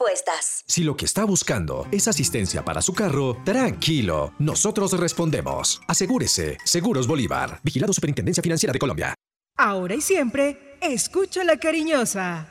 respuestas. Si lo que está buscando es asistencia para su carro, tranquilo, nosotros respondemos. Asegúrese, Seguros Bolívar, Vigilado Superintendencia Financiera de Colombia. Ahora y siempre, escucha la cariñosa.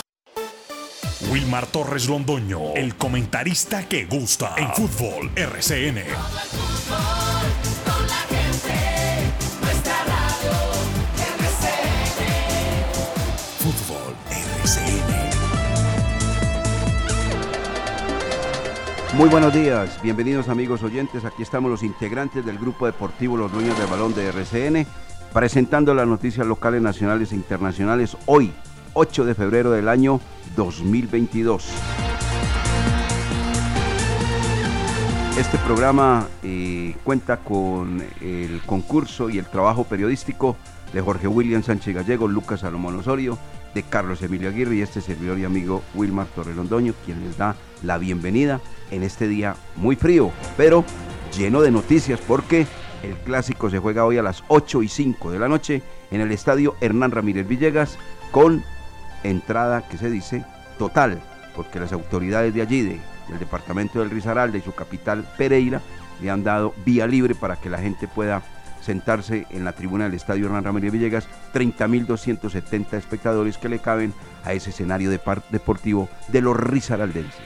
Wilmar Torres Londoño, el comentarista que gusta en fútbol RCN. Muy buenos días, bienvenidos amigos oyentes. Aquí estamos los integrantes del grupo deportivo Los Dueños del Balón de RCN, presentando las noticias locales, nacionales e internacionales hoy, 8 de febrero del año 2022. Este programa eh, cuenta con el concurso y el trabajo periodístico de Jorge William Sánchez Gallego, Lucas Salomón Osorio, de Carlos Emilio Aguirre y este servidor y amigo Wilmar Torrelondoño, quien les da la bienvenida en este día muy frío, pero lleno de noticias porque el clásico se juega hoy a las 8 y 5 de la noche en el estadio Hernán Ramírez Villegas con entrada que se dice total, porque las autoridades de allí, del departamento del Risaralda y su capital Pereira, le han dado vía libre para que la gente pueda sentarse en la tribuna del Estadio Hernán Ramírez Villegas, 30.270 espectadores que le caben a ese escenario deportivo de los risaraldenses.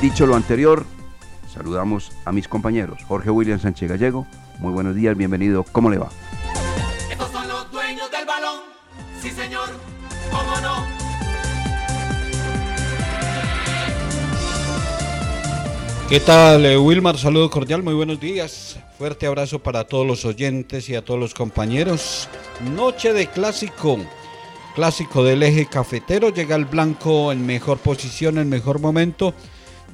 Dicho lo anterior, saludamos a mis compañeros. Jorge William Sánchez Gallego, muy buenos días, bienvenido, ¿cómo le va? ¿Qué tal, eh, Wilmar? Saludo cordial, muy buenos días. Fuerte abrazo para todos los oyentes y a todos los compañeros. Noche de clásico. Clásico del eje cafetero. Llega el blanco en mejor posición, en mejor momento.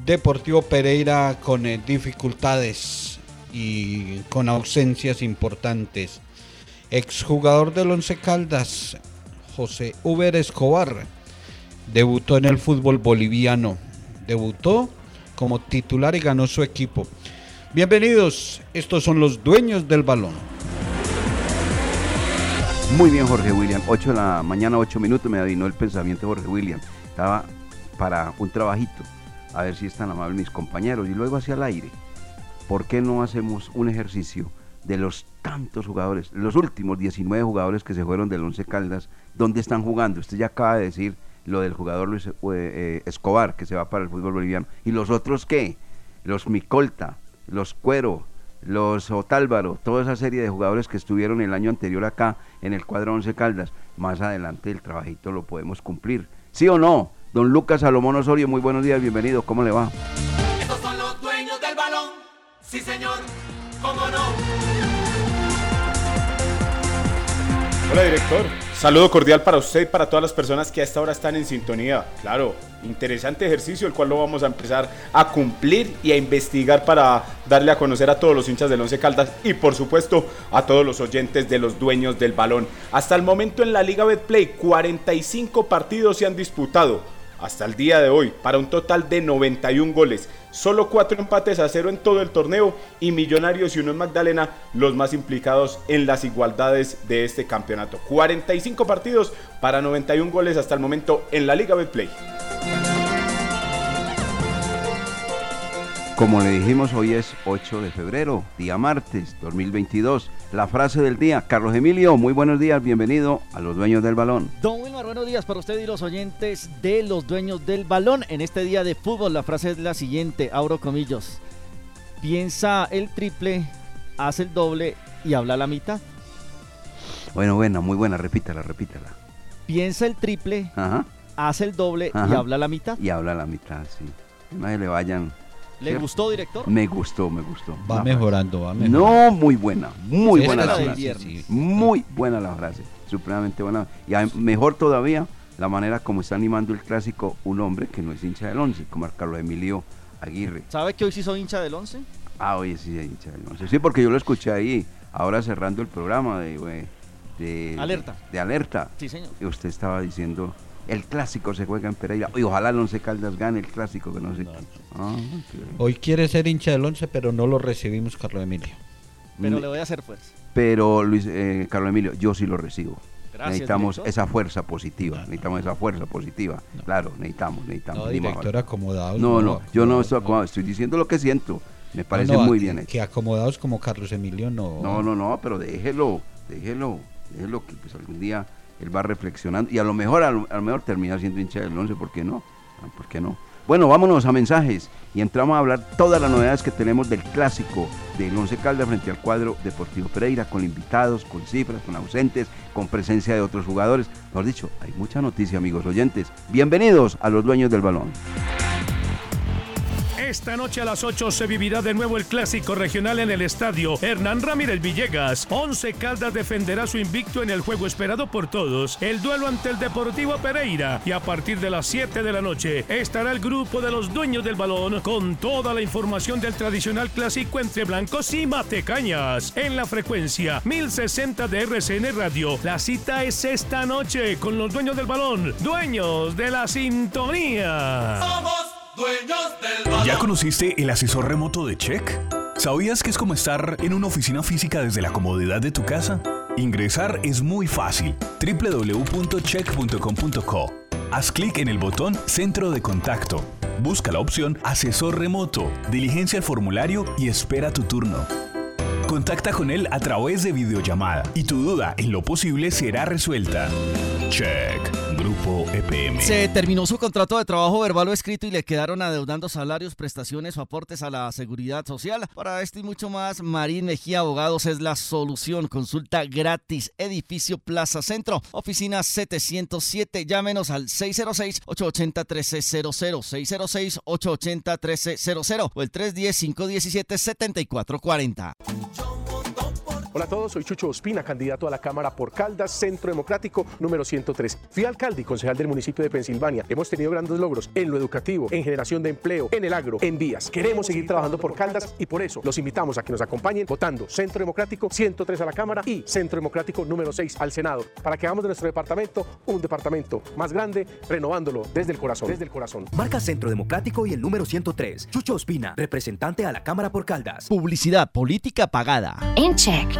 Deportivo Pereira con eh, dificultades y con ausencias importantes. Exjugador del Once Caldas, José Uber Escobar. Debutó en el fútbol boliviano. Debutó como titular y ganó su equipo. Bienvenidos, estos son los dueños del balón. Muy bien, Jorge William. 8 de la mañana, 8 minutos, me adivinó el pensamiento Jorge William. Estaba para un trabajito, a ver si están amables mis compañeros. Y luego hacia el aire, ¿por qué no hacemos un ejercicio de los tantos jugadores, los últimos 19 jugadores que se fueron del Once Caldas, ¿dónde están jugando? Usted ya acaba de decir lo del jugador Luis eh, eh, Escobar, que se va para el fútbol boliviano. ¿Y los otros qué? Los Micolta, los Cuero, los Otálvaro, toda esa serie de jugadores que estuvieron el año anterior acá en el cuadro Once Caldas. Más adelante el trabajito lo podemos cumplir. ¿Sí o no? Don Lucas Salomón Osorio, muy buenos días, bienvenido, ¿cómo le va? Estos son los dueños del balón, sí señor, ¿cómo no? Hola director, saludo cordial para usted y para todas las personas que a esta hora están en sintonía. Claro, interesante ejercicio el cual lo vamos a empezar a cumplir y a investigar para darle a conocer a todos los hinchas del Once Caldas y por supuesto a todos los oyentes de los dueños del balón. Hasta el momento en la Liga Betplay 45 partidos se han disputado hasta el día de hoy para un total de 91 goles. Solo cuatro empates a cero en todo el torneo y Millonarios y Unos Magdalena los más implicados en las igualdades de este campeonato. 45 partidos para 91 goles hasta el momento en la Liga Betplay. Como le dijimos, hoy es 8 de febrero, día martes 2022. La frase del día, Carlos Emilio, muy buenos días, bienvenido a los dueños del balón. Don Wilmar, buenos días para usted y los oyentes de los dueños del balón. En este día de fútbol, la frase es la siguiente, abro comillos. Piensa el triple, hace el doble y habla la mitad. Bueno, buena, muy buena, repítala, repítala. Piensa el triple, Ajá. hace el doble y habla la mitad. Y habla la mitad, sí. Que nadie le vayan. ¿Le ¿cierto? gustó, director? Me gustó, me gustó. Va mejorando, va mejorando. No, muy buena, muy Sí, buena la frase. sí, sí. Muy buena la frase, supremamente buena. Y a- mejor todavía la manera como está animando el clásico un hombre que no es hincha del once, como Carlos Emilio Aguirre. ¿Sabe que hoy sí soy hincha del 11? Ah, oye, sí, es hincha del once. Sí, porque yo lo escuché ahí, ahora cerrando el programa de... eh, de Alerta. De, alerta. Sí, señor. Y usted estaba diciendo, el clásico se juega en Pereira. Y ojalá el Once Caldas gane el clásico, que no sé. Ah, qué- Hoy quiere ser hincha del 11, pero no lo recibimos, Carlos Emilio. Pero le voy a hacer fuerza. Pero Luis, eh, Carlos Emilio, yo sí lo recibo. Gracias, necesitamos director. esa fuerza positiva, necesitamos esa fuerza positiva. Claro, necesitamos, necesitamos. No, director, vale. acomodados. No, no, yo no estoy acomodado, estoy diciendo lo que siento. Me parece No, no, muy que- bien hecho. Que acomodados como Carlos Emilio no. No, no, no, pero déjelo, déjelo, déjelo que pues algún día él va reflexionando y a lo mejor, a lo, mejor termina siendo hincha del 11, ¿por qué no? Ah, ¿Por qué no? Bueno, vámonos a mensajes y entramos a hablar todas las novedades que tenemos del clásico del Once Caldas frente al cuadro Deportivo Pereira, con invitados, con cifras, con ausentes, con presencia de otros jugadores. Mejor dicho, hay mucha noticia, amigos oyentes. Bienvenidos a los dueños del balón. Esta noche a las 8 se vivirá de nuevo el clásico regional en el estadio Hernán Ramírez Villegas. Once Caldas defenderá su invicto en el juego esperado por todos, el duelo ante el Deportivo Pereira. Y a partir de las 7 de la noche estará el grupo de los dueños del balón con toda la información del tradicional clásico entre blancos y matecañas. En la frecuencia 1060 de RCN Radio, la cita es esta noche con los dueños del balón, dueños de la sintonía. Somos ¿Ya conociste el asesor remoto de Check? ¿Sabías que es como estar en una oficina física desde la comodidad de tu casa? Ingresar es muy fácil. www.check.com.co. Haz clic en el botón Centro de Contacto. Busca la opción Asesor Remoto, diligencia el formulario y espera tu turno. Contacta con él a través de videollamada y tu duda en lo posible será resuelta. Check, Grupo EPM. Se terminó su contrato de trabajo verbal o escrito y le quedaron adeudando salarios, prestaciones o aportes a la seguridad social. Para esto y mucho más, Marín Mejía Abogados es la solución. Consulta gratis. Edificio Plaza Centro, oficina 707. Llámenos al 606-880-1300, 606-880-1300 o el 310-517-7440. Hola a todos, soy Chucho Ospina, candidato a la Cámara por Caldas, Centro Democrático número 103. Fui alcalde y concejal del municipio de Pensilvania. Hemos tenido grandes logros en lo educativo, en generación de empleo, en el agro, en vías. Queremos seguir trabajando por Caldas y por eso los invitamos a que nos acompañen votando Centro Democrático 103 a la Cámara y Centro Democrático número 6 al Senado, para que hagamos de nuestro departamento un departamento más grande, renovándolo desde el corazón, desde el corazón. Marca Centro Democrático y el número 103. Chucho Ospina, representante a la Cámara por Caldas. Publicidad política pagada. En Check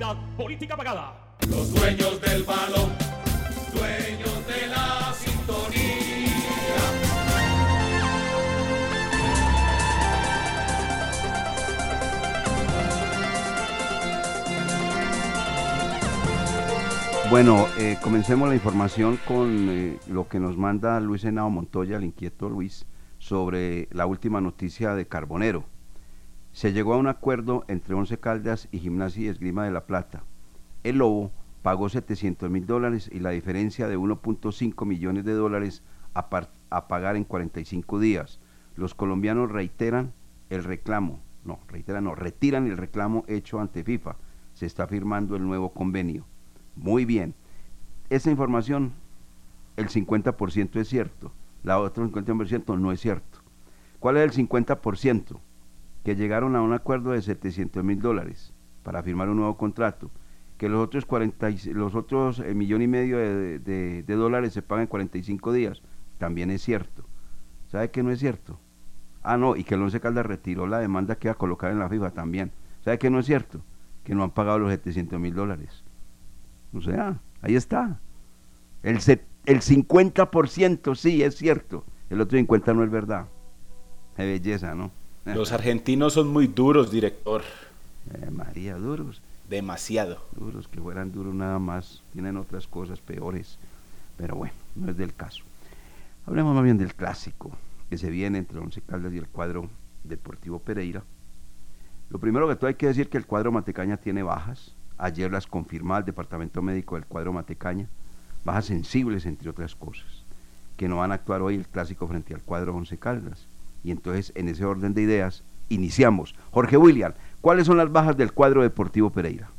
Publicidad política pagada. Los dueños del balón, dueños de la sintonía. Bueno, eh, comencemos la información con eh, lo que nos manda Luis Henao Montoya, el inquieto Luis, sobre la última noticia de Carbonero. Se llegó a un acuerdo entre Once Caldas y Gimnasia y Esgrima de la Plata. El Lobo pagó 700 mil dólares y la diferencia de 1.5 millones de dólares a, pagar en 45 días. Los colombianos reiteran el reclamo, no, reiteran, no, retiran el reclamo hecho ante FIFA. Se está firmando el nuevo convenio. Muy bien. Esa información, el 50% es cierto, la otra 50% no es cierto. ¿Cuál es el 50%? Que llegaron a un acuerdo de 700 mil dólares para firmar un nuevo contrato. Que los otros 40, y- los otros eh, millón y medio de, de- dólares se pagan en 45 días. También es cierto. ¿Sabe que no es cierto? Ah, no, y que el Once Caldas retiró la demanda que iba a colocar en la FIFA también. ¿Sabe que no es cierto? Que no han pagado los 700 mil dólares. O sea, ahí está. El, se- el 50% sí es cierto. El otro 50% no es verdad. Qué belleza, ¿no? Los argentinos son muy duros, director. Eh, María, duros. Demasiado. Duros, que fueran duros nada más. Tienen otras cosas peores. Pero bueno, no es del caso. Hablemos más bien del clásico que se viene entre Once Caldas y el cuadro Deportivo Pereira. Lo primero que todo hay que decir que el cuadro Matecaña tiene bajas. Ayer las confirmaba el departamento médico del cuadro Matecaña. Bajas sensibles, entre otras cosas, que no van a actuar hoy el clásico frente al cuadro Once Caldas. Y entonces, en ese orden de ideas, iniciamos. Jorge William, ¿cuáles son las bajas del cuadro Deportivo Pereira?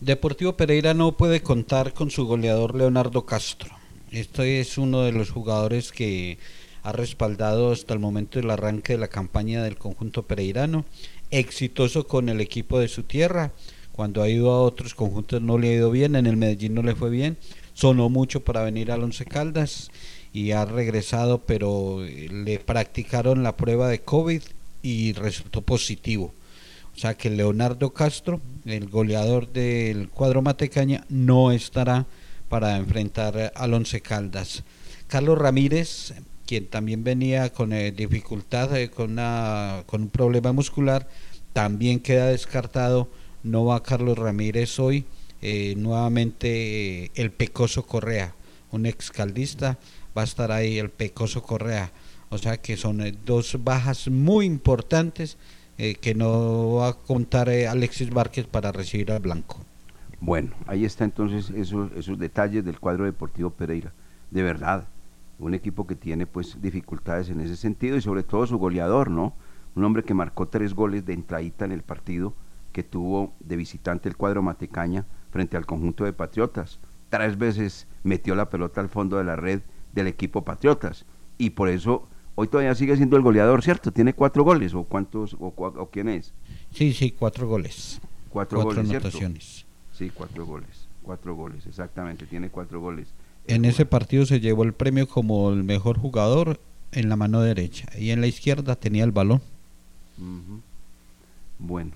Deportivo Pereira no puede contar con su goleador Leonardo Castro. Este es uno de los jugadores que ha respaldado hasta el momento del arranque de la campaña del conjunto pereirano, exitoso con el equipo de su tierra. Cuando ha ido a otros conjuntos no le ha ido bien, en el Medellín no le fue bien, sonó mucho para venir al Once Caldas y ha regresado, pero eh, le practicaron la prueba de COVID y resultó positivo. O sea que Leonardo Castro, el goleador del cuadro Matecaña, no estará para enfrentar al Once Caldas. Carlos Ramírez, quien también venía con eh, dificultad, eh, con, una- con un problema muscular, también queda descartado. No va Carlos Ramírez hoy. Nuevamente el Pecoso Correa, un excaldista, va a estar ahí el Pecoso Correa. O sea que son eh, dos bajas muy importantes eh, que no va a contar eh, Alexis Várquez para recibir al Blanco. Bueno, ahí está entonces esos, esos detalles del cuadro deportivo Pereira. De verdad, un equipo que tiene pues dificultades en ese sentido y sobre todo su goleador, ¿no? Un hombre que marcó tres goles de entradita en el partido que tuvo de visitante el cuadro Matecaña frente al conjunto de Patriotas. Tres veces metió la pelota al fondo de la red del equipo Patriotas y por eso hoy todavía sigue siendo el goleador, ¿cierto? Tiene cuatro goles o cuántos o, o quién es? Sí, sí, cuatro goles. Cuatro, Cuatro goles, anotaciones. Sí, cuatro goles. Cuatro goles, exactamente. Tiene cuatro goles. En ese partido se llevó el premio como el mejor jugador en la mano derecha y en la izquierda tenía el balón. Bueno,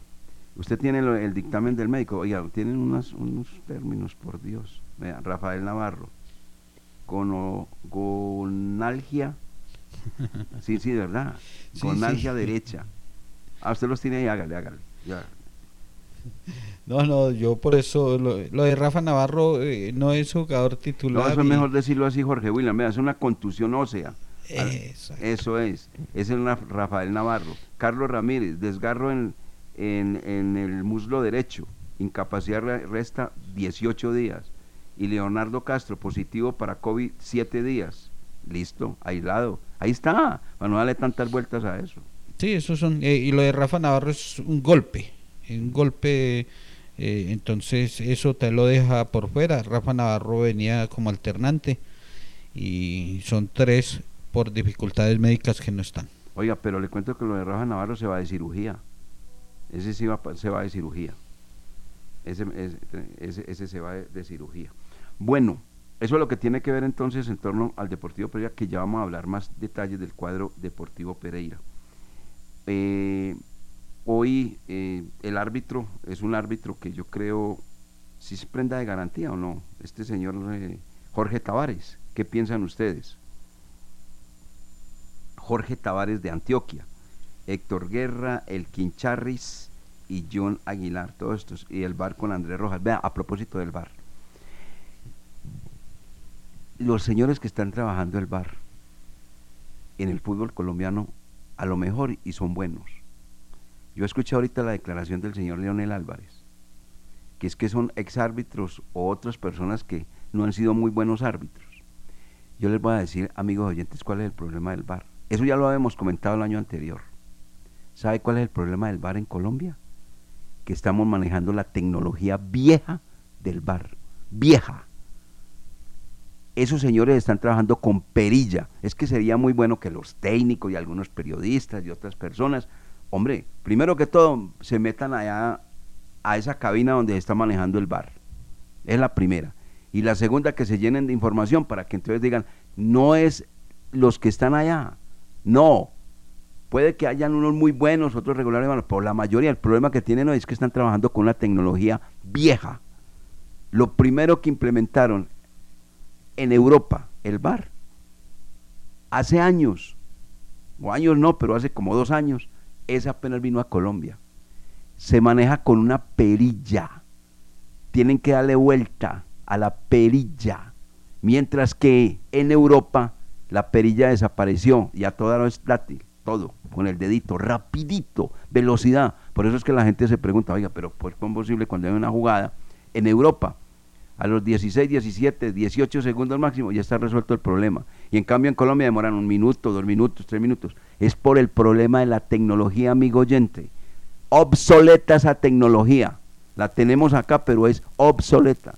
usted tiene lo- el dictamen del médico. Oiga, tienen unas, unos términos, por Dios. Vea, Rafael Navarro. Gono, gonalgia. Sí, sí, de verdad. Sí, gonalgia sí. derecha. Ah, usted los tiene ahí, hágale, hágale. Ya. No, no, yo por eso, lo, lo de Rafa Navarro eh, no es jugador titular. No, eso es mejor decirlo así, Jorge William. Es una contusión ósea. Al- Exacto. Eso es. Es el Rafael Navarro. Carlos Ramírez, desgarro en, en, en el muslo derecho. Incapacidad re- resta 18 días. Y Leonardo Castro, positivo para COVID, 7 días. Listo, aislado. Ahí está. Para no darle tantas vueltas a eso. Sí, eso son. eh, y lo de Rafa Navarro es un golpe. Un golpe. eh, entonces, eso te lo deja por fuera. Rafa Navarro venía como alternante. Y son tres por dificultades médicas que no están. Oiga, pero le cuento que lo de Rafa Navarro se va de cirugía. Ese sí va, se va de cirugía. Ese, ese, ese- ese se va de, de cirugía. Bueno, eso es lo que tiene que ver entonces en torno al Deportivo Pereira, que ya vamos a hablar más detalles del cuadro Deportivo Pereira. Eh, hoy eh, el árbitro es un árbitro que yo creo, si se prenda de garantía o no, este señor eh, Jorge Tavares, ¿qué piensan ustedes? Jorge Tavares de Antioquia, Héctor Guerra, El Quincharris y John Aguilar, todos estos, y el bar con Andrés Rojas. Vea, a propósito del bar, los señores que están trabajando el bar en el fútbol colombiano, a lo mejor y son buenos. Yo escuché ahorita la declaración del señor Leonel Álvarez que es que son exárbitros o otras personas que no han sido muy buenos árbitros. Yo les voy a decir, amigos oyentes, cuál es el problema del VAR. Eso ya lo habíamos comentado el año anterior. ¿Sabe cuál es el problema del VAR en Colombia? Que estamos manejando la tecnología vieja del VAR. Vieja. Esos señores están trabajando con perilla. Es que sería muy bueno que los técnicos y algunos periodistas y otras personas, hombre, primero que todo, se metan allá a esa cabina donde está manejando el bar. Es la primera. Y la segunda, que se llenen de información para que entonces digan, no es los que están allá. No. Puede que hayan unos muy buenos, otros regulares, pero la mayoría, el problema que tienen hoy es que están trabajando con una tecnología vieja. Lo primero que implementaron en Europa, el bar, hace años, o años no, pero hace como dos años, ese apenas vino a Colombia se maneja con una perilla. Tienen que darle vuelta a la perilla. Mientras que en Europa la perilla desapareció, ya todo no es táctil, todo, con el dedito, rapidito, velocidad. Por eso es que la gente se pregunta, oiga, pero pues, ¿cómo es posible cuando hay una jugada en Europa? A los 16, 17, 18 segundos máximo ya está resuelto el problema. Y en cambio en Colombia demoran un minuto, dos minutos, tres minutos. Es por el problema de la tecnología, amigo oyente obsoleta esa tecnología. La tenemos acá, pero es obsoleta.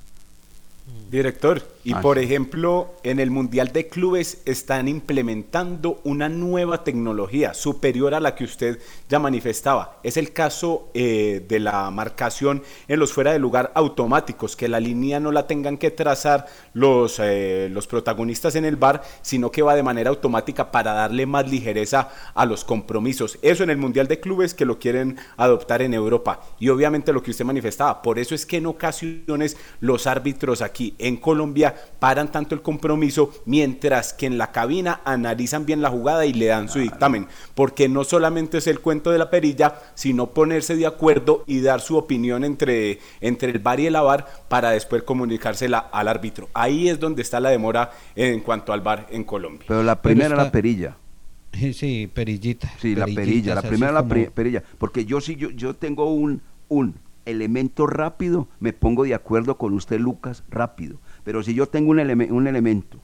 Director, y por ejemplo, en el Mundial de Clubes están implementando una nueva tecnología superior a la que usted ya manifestaba. Es el caso eh, de la marcación en los fuera de lugar automáticos, que la línea no la tengan que trazar los, eh, los protagonistas en el bar, sino que va de manera automática para darle más ligereza a los compromisos. Eso en el Mundial de Clubes que lo quieren adoptar en Europa. Y obviamente lo que usted manifestaba, por eso es que en ocasiones los árbitros aquí en Colombia paran tanto el compromiso, mientras que en la cabina analizan bien la jugada y le dan su dictamen, porque no solamente es el cuento de la perilla, sino ponerse de acuerdo y dar su opinión entre, entre el bar y el avar para después comunicársela al árbitro. Ahí es donde está la demora en cuanto al bar en Colombia. Pero la primera la perilla. Sí, perillita. Sí, la perilla, la primera la perilla, porque yo sí yo, yo tengo un un elemento rápido, me pongo de acuerdo con usted Lucas rápido. Pero si yo tengo un, un elemento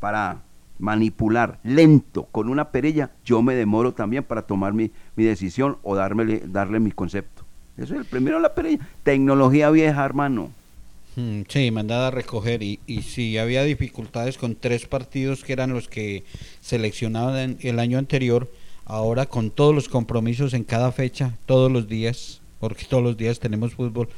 para manipular lento con una perilla, yo me demoro también para tomar mi, decisión o darme, darle mi concepto. Eso es el primero la perilla. Tecnología vieja, hermano. Mm, sí, mandada a recoger. Y, y si había dificultades con tres partidos que eran los que seleccionaban el año anterior, ahora con todos los compromisos en cada fecha, todos los días, porque todos los días tenemos fútbol,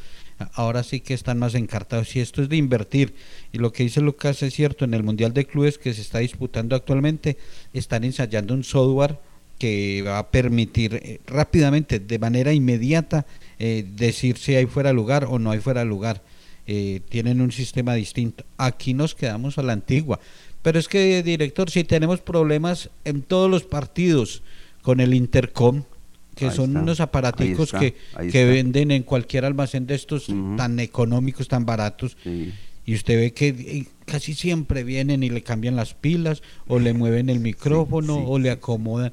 ahora sí que están más encartados. Y esto es de invertir. Y lo que dice Lucas es cierto, en el Mundial de Clubes que se está disputando actualmente, están ensayando un software que va a permitir eh, rápidamente, de manera inmediata, eh, decir si hay fuera lugar o no hay fuera lugar. Eh, tienen un sistema distinto. Aquí nos quedamos a la antigua. Pero es que, director, si tenemos problemas en todos los partidos con el Intercom, que son unos aparaticos que, que venden en cualquier almacén de estos tan económicos, tan baratos. Y usted ve que eh, casi siempre vienen y le cambian las pilas, o le mueven el micrófono, o le acomodan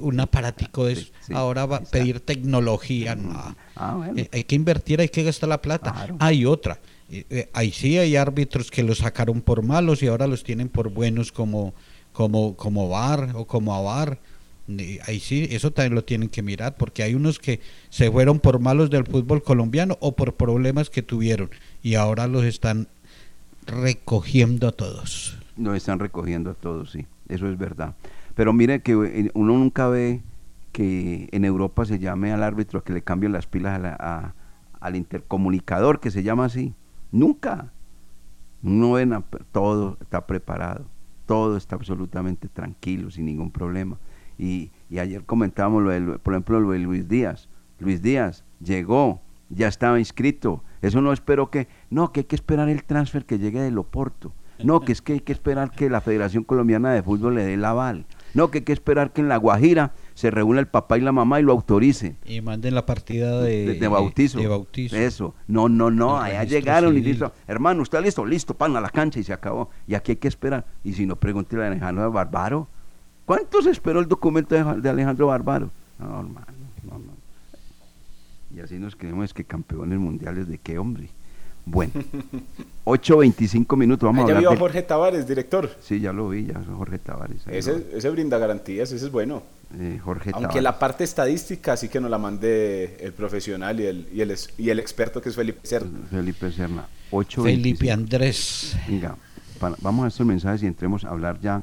un aparatico de eso. Ahora va a pedir tecnología. No. Ah, eh, hay que invertir, hay que gastar la plata. Hay otra. Eh, ahí sí hay árbitros que los sacaron por malos y ahora los tienen por buenos como, como, como VAR o como AVAR ahí sí, eso también lo tienen que mirar, porque hay unos que se fueron por malos del fútbol colombiano o por problemas que tuvieron y ahora los están recogiendo a todos. Los están recogiendo a todos, sí, eso es verdad. Pero mire que eh, uno nunca ve que en Europa se llame al árbitro a que le cambien las pilas al intercomunicador, que se llama así. Nunca. No ven, todo está preparado, todo está absolutamente tranquilo, sin ningún problema. Y, ayer comentábamos, lo por ejemplo, lo de Luis Díaz. Luis Díaz llegó, ya estaba inscrito. Eso no espero que, no, que hay que esperar el transfer que llegue del Oporto. No, que es que hay que esperar que la Federación Colombiana de Fútbol le dé el aval. No, que hay que esperar que en La Guajira se reúna el papá y la mamá y lo autoricen. Y manden la partida de, de, bautizo. Eso. No, no, no. Allá llegaron y listo. Hermano, ¿está listo? Listo, pan a la cancha y se acabó. Y aquí hay que esperar. Y si no, pregúntele a Alejandro Barbaro. ¿Cuántos esperó el documento de, Alejandro Bárbaro? No, hermano, no, no. Y así nos creemos que campeones mundiales de qué hombre. Bueno, 8.25 minutos, vamos Ah, a ya hablar vio a del- Jorge Tavares, director. Sí, ya lo vi, ya Jorge Tavares. Ese, lo- ese brinda garantías, ese es bueno. eh, Jorge Aunque Tavares. la parte estadística sí que nos la mande el profesional y el, y el, es- y el experto que es Felipe Cerda. Felipe Serna, 8.25. Felipe Andrés. Venga, para- vamos a estos mensajes y entremos a hablar ya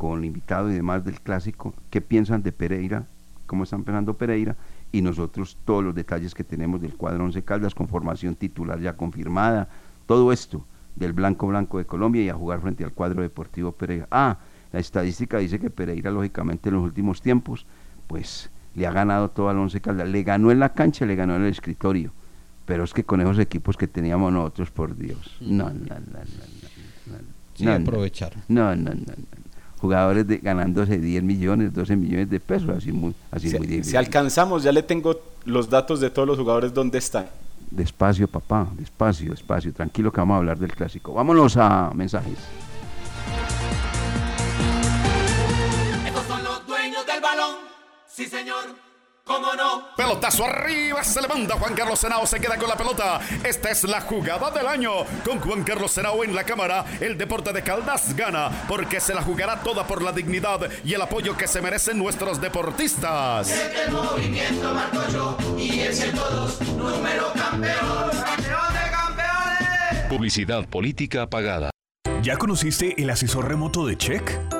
con el invitado y demás del clásico. ¿Qué piensan de Pereira? ¿Cómo está empezando Pereira? Y nosotros todos los detalles que tenemos del cuadro 11 Caldas con formación titular ya confirmada. Todo esto del Blanco Blanco de Colombia y a jugar frente al cuadro deportivo Pereira. Ah, la estadística dice que Pereira, lógicamente, en los últimos tiempos, pues le ha ganado todo al Once Caldas. Le ganó en la cancha, le ganó en el escritorio. Pero es que con esos equipos que teníamos nosotros, por Dios. No, no, no, no. no, no, no, no. aprovecharon. No, no, no, no. Jugadores de, ganándose 10 millones, 12 millones de pesos, así muy, así muy difícil. si alcanzamos, ya le tengo los datos de todos los jugadores donde están. Despacio, papá, despacio, despacio. Tranquilo que vamos a hablar del clásico. Vámonos a mensajes. Estos son los dueños del balón. Sí, señor. ¿Cómo no? Pelotazo arriba, se levanta Juan Carlos Senao, se queda con la pelota. Esta es la jugada del año. Con Juan Carlos Senao en la cámara, el deporte de Caldas gana, porque se la jugará toda por la dignidad y el apoyo que se merecen nuestros deportistas. El movimiento marco yo y ese todos, número campeón. ¡Campeón de campeones! Publicidad política pagada. ¿Ya conociste el asesor remoto de Check?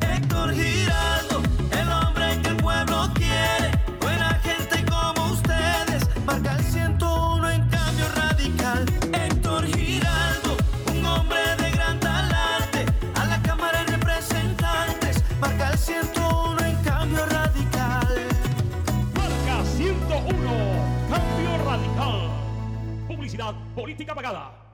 Héctor Giraldo, el hombre que el pueblo quiere. Buena gente como ustedes, marca el 101 en cambio radical. Héctor Giraldo, un hombre de gran talante. A la Cámara de Representantes, marca el 101 en cambio radical. Marca 101. Cambio radical. Publicidad política pagada.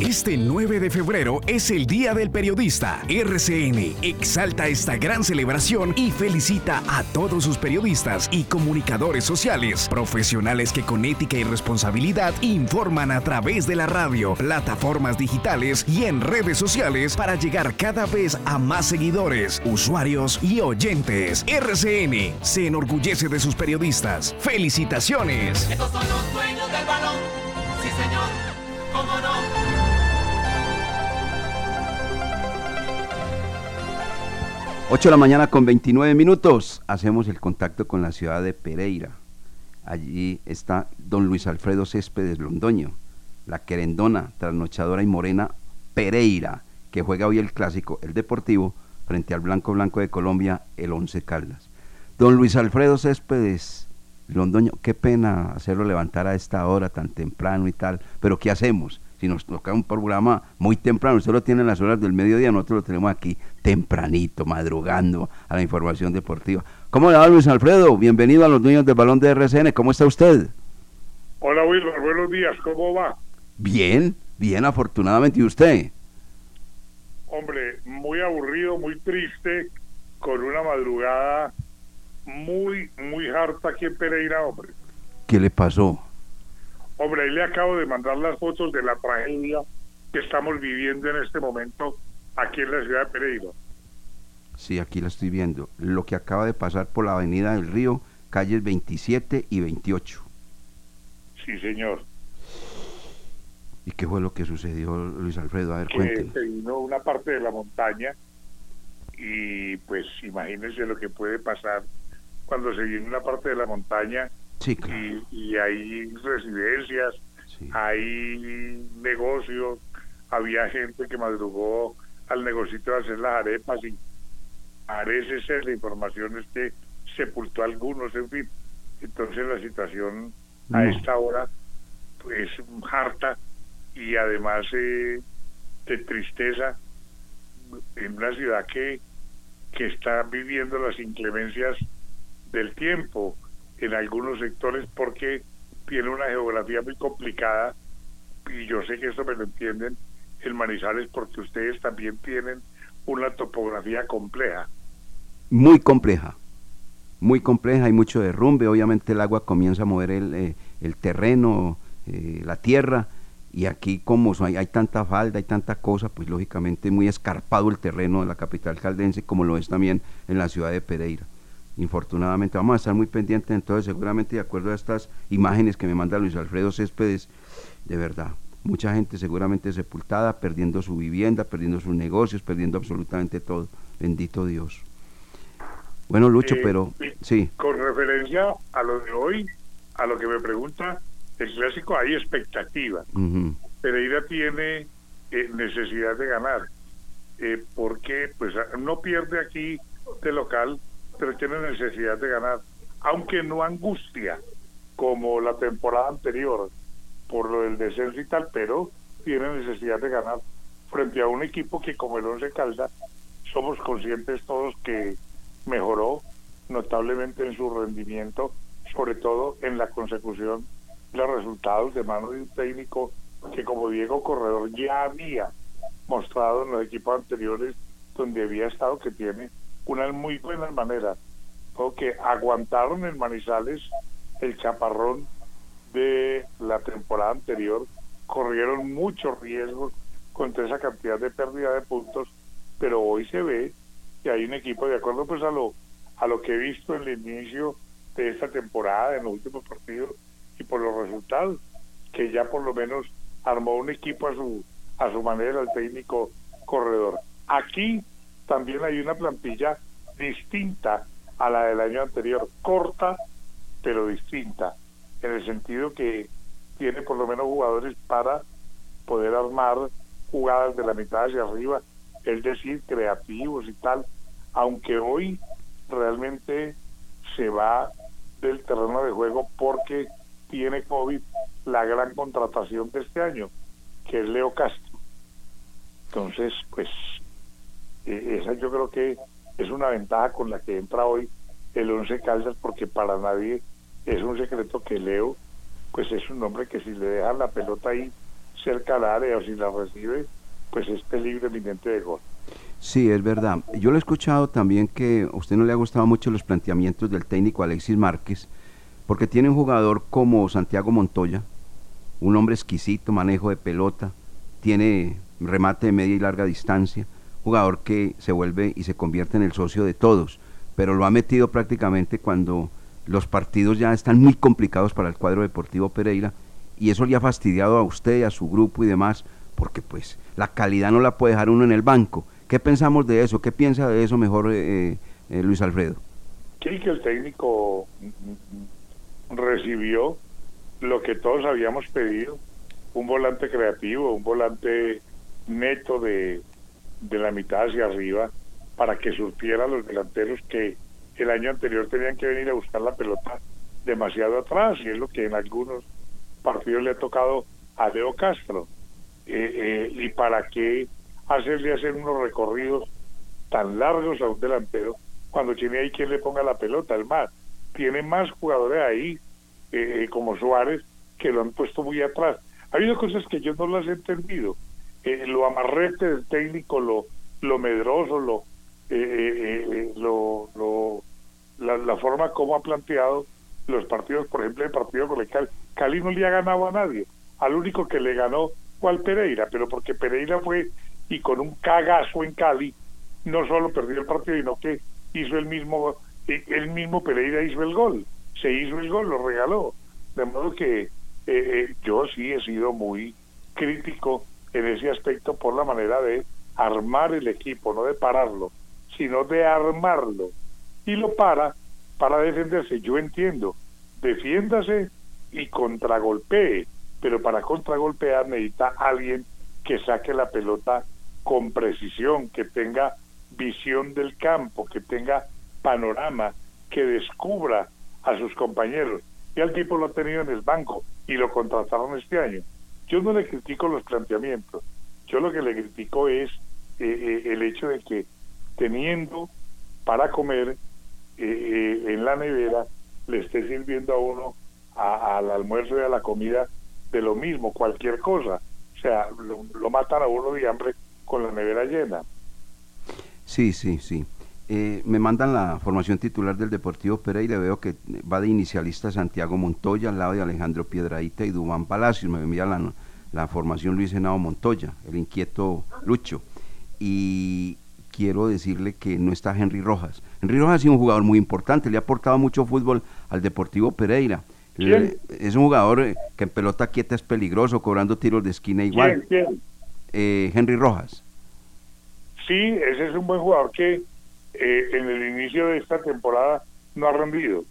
Este 9 de febrero es el Día del Periodista. RCN exalta esta gran celebración y felicita a todos sus periodistas y comunicadores sociales, profesionales que con ética y responsabilidad informan a través de la radio, plataformas digitales y en redes sociales para llegar cada vez a más seguidores, usuarios y oyentes. RCN se enorgullece de sus periodistas. ¡Felicitaciones! Estos son los 8 de la mañana con 29 minutos. Hacemos el contacto con la ciudad de Pereira. Allí está don Luis Alfredo Céspedes Londoño, la querendona, trasnochadora y morena Pereira, que juega hoy el clásico, el deportivo, frente al Blanco Blanco de Colombia, el Once Caldas. Don Luis Alfredo Céspedes Londoño, qué pena hacerlo levantar a esta hora tan temprano y tal, pero ¿qué hacemos? Si nos toca un programa muy temprano, usted lo tiene en las horas del mediodía, nosotros lo tenemos aquí tempranito, madrugando a la información deportiva. ¿Cómo le va Luis Alfredo? Bienvenido a los dueños del balón de RCN, ¿cómo está usted? Hola Wilmer, buenos días, ¿cómo va? Bien, bien afortunadamente, ¿y usted? Hombre, muy aburrido, muy triste, con una madrugada muy, muy harta aquí en Pereira, hombre. ¿Qué le pasó? Hombre, ahí le acabo de mandar las fotos de la tragedia que estamos viviendo en este momento aquí en la ciudad de Pereira. Sí, aquí la estoy viendo. Lo que acaba de pasar por la Avenida del Río, calles 27 y 28. Sí, señor. ¿Y qué fue lo que sucedió, Luis Alfredo? A ver, que se vino una parte de la montaña y pues imagínense lo que puede pasar cuando se viene una parte de la montaña Sí, claro. y, y hay residencias, hay negocios, había gente que madrugó al negocito de hacer las arepas y parece ser, la información es que sepultó a algunos, en fin. Entonces la situación a esta hora pues harta y además eh, de tristeza en una ciudad que, que está viviendo las inclemencias del tiempo en algunos sectores porque tiene una geografía muy complicada y yo sé que esto me lo entienden el Manizales porque ustedes también tienen una topografía compleja. Muy compleja. Muy compleja, hay mucho derrumbe. Obviamente el agua comienza a mover el, eh, el terreno, eh, la tierra. Y aquí, como hay, hay tanta falda, hay tanta cosa, pues lógicamente muy escarpado el terreno de la capital caldense, como lo es también en la ciudad de Pereira. Infortunadamente, vamos a estar muy pendientes, entonces, seguramente de acuerdo a estas imágenes que me manda Luis Alfredo Céspedes, de verdad, mucha gente seguramente sepultada, perdiendo su vivienda, perdiendo sus negocios, perdiendo absolutamente todo. Bendito Dios. Bueno, Lucho, Eh, pero sí, Con referencia a lo de hoy, a lo que me pregunta el clásico, hay expectativa. Pereira tiene eh, necesidad de ganar, eh, porque pues no pierde aquí de local, pero tiene necesidad de ganar, aunque no angustia como la temporada anterior por lo del descenso y tal, pero tiene necesidad de ganar frente a un equipo que como el Once Calda somos conscientes todos que mejoró notablemente en su rendimiento, sobre todo en la consecución de resultados de mano de un técnico que como Diego Corredor ya había mostrado en los equipos anteriores donde había estado que tiene unas muy buenas maneras, que aguantaron en Manizales el chaparrón de la temporada anterior, corrieron muchos riesgos contra esa cantidad de pérdida de puntos, pero hoy se ve que hay un equipo de acuerdo pues a lo a lo que he visto en el inicio de esta temporada en los últimos partidos y por los resultados que ya por lo menos armó un equipo a su a su manera el técnico corredor. Aquí también hay una plantilla distinta a la del año anterior corta pero distinta en el sentido que tiene por lo menos jugadores para poder armar jugadas de la mitad hacia arriba, es decir, creativos y tal, aunque hoy realmente se va del terreno de juego porque tiene COVID la gran contratación de este año, que es Leo Castro. Entonces, pues, eh, esa yo creo que es una ventaja con la que entra hoy el Once Caldas, porque para nadie es un secreto que Leo, pues es un hombre que si le dejan la pelota ahí cerca al área o si la recibe, pues es peligro eminente de gol. sí, es verdad. Yo lo he escuchado también que a usted no le ha gustado mucho los planteamientos del técnico Alexis Márquez, porque tiene un jugador como Santiago Montoya, un hombre exquisito, manejo de pelota, tiene remate de media y larga distancia, jugador que se vuelve y se convierte en el socio de todos, pero lo ha metido prácticamente cuando los partidos ya están muy complicados para el cuadro deportivo Pereira y eso le ha fastidiado a usted, a su grupo y demás, porque pues la calidad no la puede dejar uno en el banco. ¿Qué pensamos de eso? ¿Qué piensa de eso mejor eh, eh, Luis Alfredo? Sí, que el técnico recibió lo que todos habíamos pedido, un volante creativo, un volante neto de, de la mitad hacia arriba, para que surtiera a los delanteros que el año anterior tenían que venir a buscar la pelota demasiado atrás, y es lo que en algunos partidos le ha tocado a Leo Castro. Eh, eh, y para qué hacerle hacer unos recorridos tan largos a un delantero cuando tiene ahí quien le ponga la pelota, el más. Tiene más jugadores ahí, eh, eh, como Suárez, que lo han puesto muy atrás. Ha habido cosas que yo no las he entendido. Eh, lo amarrete del técnico, lo, lo medroso, lo, eh, eh, eh, lo, lo- la, la forma como ha planteado los partidos, por ejemplo, el partido con el Cali. Cali no le ha ganado a nadie. Al único que le ganó fue al Pereira, pero porque Pereira fue y con un cagazo en Cali no solo perdió el partido, sino que hizo el mismo, el mismo Pereira hizo el gol, se hizo el gol, lo regaló. De modo que eh, yo sí he sido muy crítico en ese aspecto por la manera de armar el equipo, no de pararlo, sino de armarlo. Y lo para para defenderse. Yo entiendo, defiéndase y contragolpee, pero para contragolpear necesita alguien que saque la pelota con precisión, que tenga visión del campo, que tenga panorama, que descubra a sus compañeros. Y al tipo lo ha tenido en el banco y lo contrataron este año. Yo no le critico los planteamientos, yo lo que le critico es eh, eh, el hecho de que teniendo para comer eh, en la nevera le esté sirviendo a uno al almuerzo y a la comida de lo mismo, cualquier cosa. O sea, lo, matan a uno de hambre con la nevera llena. Sí, sí, sí. Eh, me mandan la formación titular del Deportivo Pereira, veo que va de inicialista Santiago Montoya al lado de Alejandro Piedradita y Dubán Palacios, me envía la, la formación Luis Henao Montoya, el inquieto Lucho. Y quiero decirle que no está Henry Rojas. Henry Rojas ha sido un jugador muy importante, le ha aportado mucho fútbol al Deportivo Pereira. es un jugador eh, que en pelota quieta es peligroso, cobrando tiros de esquina igual. Eh, Henry Rojas. Sí, ese es un buen jugador que eh, en el inicio de esta temporada no ha rendido,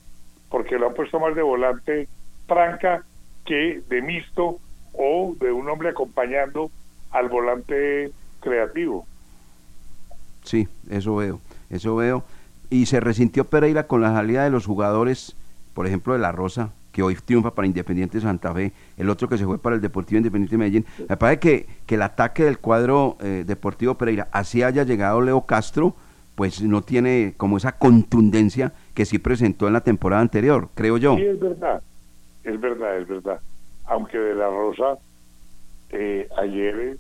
porque lo han puesto más de volante tranca que de mixto o de un hombre acompañando al volante creativo. Sí, eso veo, eso veo. Y se resintió Pereira con la salida de los jugadores, por ejemplo, de La Rosa, que hoy triunfa para Independiente Santa Fe, el otro que se fue para el Deportivo Independiente de Medellín. Me parece que, que el ataque del cuadro eh, Deportivo Pereira, así haya llegado Leo Castro, pues no tiene como esa contundencia que sí presentó en la temporada anterior, creo yo. Sí, es verdad, es verdad, es verdad. Aunque de La Rosa, eh, ayer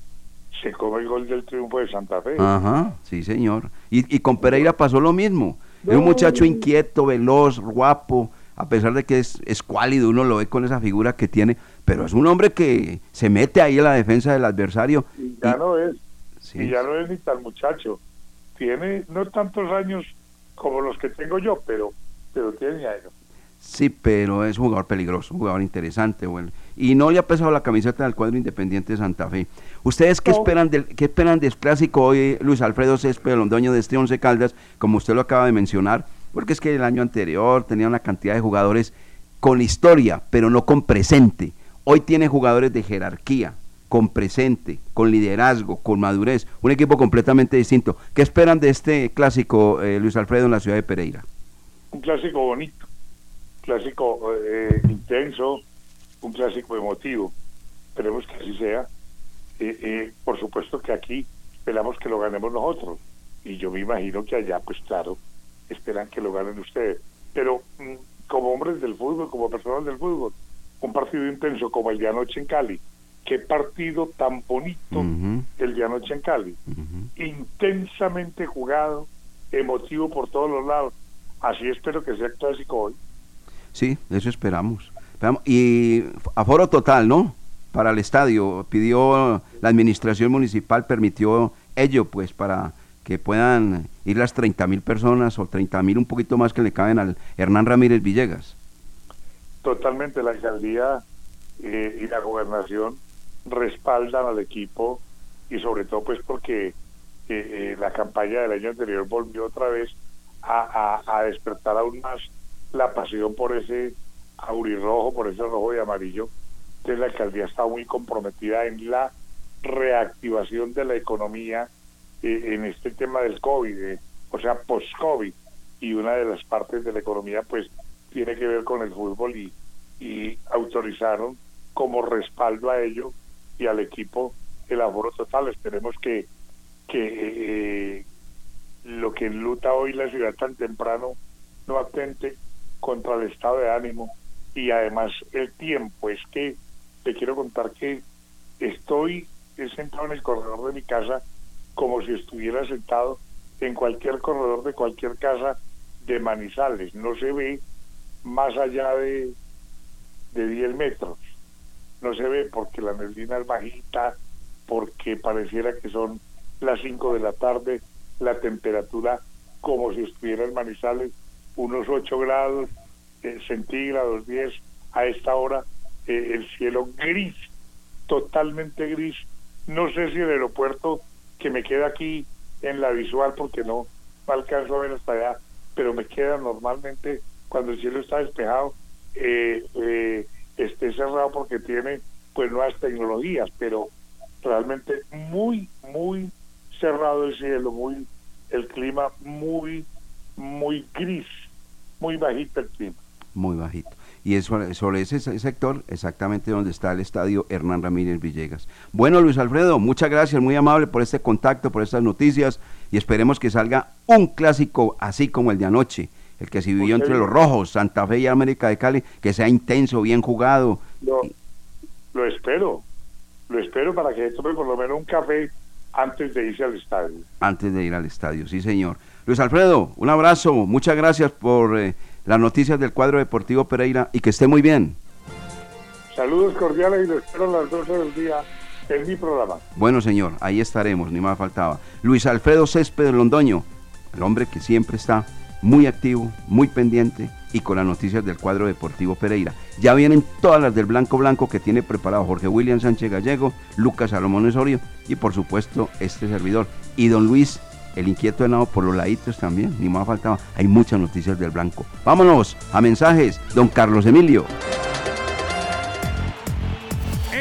se come el gol del triunfo de Santa Fe. Ajá, sí, señor. Y, con Pereira pasó lo mismo. Es un muchacho inquieto, veloz, guapo, a pesar de que es, es cuálido, uno lo ve con esa figura que tiene, pero es un hombre que se mete ahí en la defensa del adversario. Y ya no es, y ya no es ni tal muchacho. Tiene no tantos años como los que tengo yo, pero, pero tiene años. Sí, pero es un jugador peligroso, un jugador interesante, bueno. Y no le ha pesado la camiseta del cuadro Independiente de Santa Fe. ¿Ustedes qué esperan del qué esperan del clásico hoy, Luis Alfredo Césped, dueño de este Once Caldas, como usted lo acaba de mencionar? Porque es que el año anterior tenía una cantidad de jugadores con historia, pero no con presente. Hoy tiene jugadores de jerarquía, con presente, con liderazgo, con madurez, un equipo completamente distinto. ¿Qué esperan de este clásico, eh, Luis Alfredo, en la ciudad de Pereira? Un clásico bonito, clásico eh, intenso, un clásico emotivo. Esperemos que así sea. Eh, eh, por supuesto que aquí esperamos que lo ganemos nosotros. Y yo me imagino que allá, pues claro, esperan que lo ganen ustedes. Pero mm, como hombres del fútbol, como personas del fútbol, un partido intenso como el de anoche en Cali. Qué partido tan bonito el de anoche en Cali. Intensamente jugado, emotivo por todos los lados. Así espero que sea clásico hoy. Sí, eso esperamos. Y aforo total, ¿no? Para el estadio. Pidió la administración municipal, permitió ello, pues, para que puedan ir las 30 mil personas o 30 mil un poquito más que le caben al Hernán Ramírez Villegas. Totalmente, la alcaldía eh, y la gobernación respaldan al equipo y sobre todo pues porque eh, eh, la campaña del año anterior volvió otra vez a, a despertar aún más la pasión por ese aurirrojo, por ese rojo y amarillo. Entonces la alcaldía está muy comprometida en la reactivación de la economía eh, en este tema del COVID, eh, o sea, post-COVID. Y una de las partes de la economía pues tiene que ver con el fútbol y, y autorizaron como respaldo a ello y al equipo el aforo total. Esperemos que, que eh, lo que enluta hoy la ciudad tan temprano no atente contra el estado de ánimo y además el tiempo. Es que te quiero contar que estoy sentado en el corredor de mi casa como si estuviera sentado en cualquier corredor de cualquier casa de Manizales. No se ve más allá de, de 10 metros. No se ve porque la neblina es bajita, porque pareciera que son las 5 de la tarde la temperatura como si estuviera en Manizales, unos 8 grados eh, centígrados, 10 a esta hora, eh, el cielo gris, totalmente gris. No sé si el aeropuerto que me queda aquí en la visual, porque no, no alcanzo a ver hasta allá, pero me queda normalmente cuando el cielo está despejado, eh, eh, esté cerrado porque tiene pues nuevas tecnologías, pero realmente muy, muy cerrado el cielo, muy el clima muy, muy gris, muy bajito el clima. Muy bajito. Y es sobre, ese se- sector, exactamente donde está el estadio Hernán Ramírez Villegas. Bueno, Luis Alfredo, muchas gracias, muy amable por este contacto, por estas noticias y esperemos que salga un clásico así como el de anoche, el que se vivió entre los rojos, Santa Fe y América de Cali, que sea intenso, bien jugado. Lo, lo espero, lo espero para que tome por lo menos un café antes de irse al estadio. antes de ir al estadio, sí señor. Luis Alfredo, un abrazo, muchas gracias por eh, las noticias del cuadro deportivo Pereira y que esté muy bien. Saludos cordiales y lo espero a las 12 del día en mi programa. Bueno señor, ahí estaremos, ni más faltaba. Luis Alfredo Céspedes Londoño, el hombre que siempre está muy activo, muy pendiente y con las noticias del cuadro deportivo Pereira. Ya vienen todas las del Blanco Blanco que tiene preparado Jorge William Sánchez Gallego, Lucas Salomón Osorio y por supuesto este servidor. Y don Luis, el inquieto henado por los laditos también, ni más faltaba. Hay muchas noticias del Blanco. Vámonos a mensajes, don Carlos Emilio.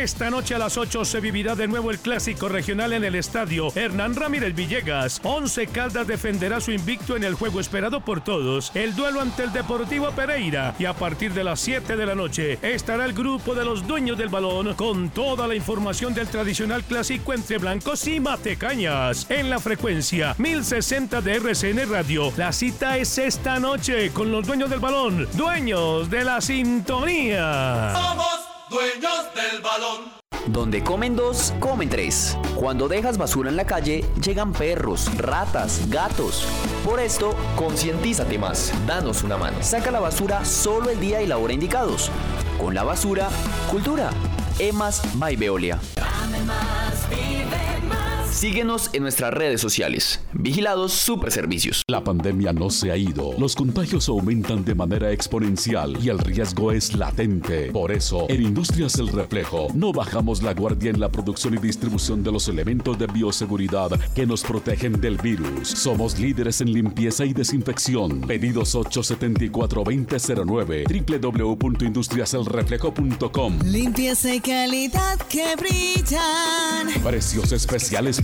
Esta noche a las 8 se vivirá de nuevo el clásico regional en el estadio Hernán Ramírez Villegas. Once Caldas defenderá su invicto en el juego esperado por todos, el duelo ante el Deportivo Pereira. Y a partir de las 7 de la noche estará el grupo de los dueños del balón con toda la información del tradicional clásico entre blancos y matecañas. En la frecuencia 1060 de RCN Radio. La cita es esta noche con los dueños del balón, dueños de la sintonía. Somos dueños del balón. Donde comen dos, comen tres. Cuando dejas basura en la calle, llegan perros, ratas, gatos. Por esto, concientízate más. Danos una mano. Saca la basura solo el día y la hora indicados. Con la basura, cultura. Emas by Veolia. Síguenos en nuestras redes sociales. Vigilados Super Servicios. La pandemia no se ha ido. Los contagios aumentan de manera exponencial y el riesgo es latente. Por eso, en Industrias El Reflejo, no bajamos la guardia en la producción y distribución de los elementos de bioseguridad que nos protegen del virus. Somos líderes en limpieza y desinfección. Pedidos 874-2009 www.industriaselreflejo.com Limpieza y calidad que brillan. Precios especiales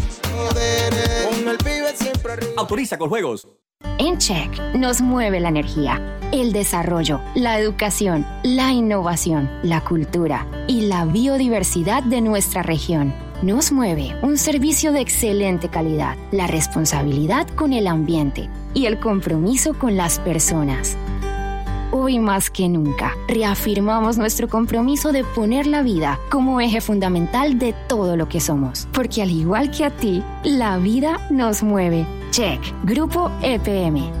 Codere, con el pibe siempre arriba. Autoriza con juegos. En Check nos mueve la energía, el desarrollo, la educación, la innovación, la cultura y la biodiversidad de nuestra región. Nos mueve un servicio de excelente calidad, la responsabilidad con el ambiente y el compromiso con las personas. Hoy más que nunca, reafirmamos nuestro compromiso de poner la vida como eje fundamental de todo lo que somos, porque al igual que a ti, la vida nos mueve. Check, Grupo EPM.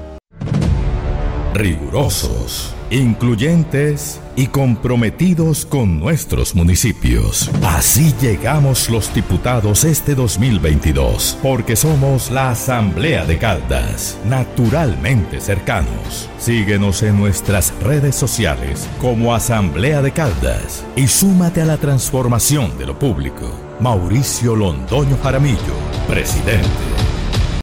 Rigurosos, incluyentes y comprometidos con nuestros municipios. Así llegamos los diputados este 2022, porque somos la Asamblea de Caldas, naturalmente cercanos. Síguenos en nuestras redes sociales como Asamblea de Caldas y súmate a la transformación de lo público. Mauricio Londoño Jaramillo, presidente.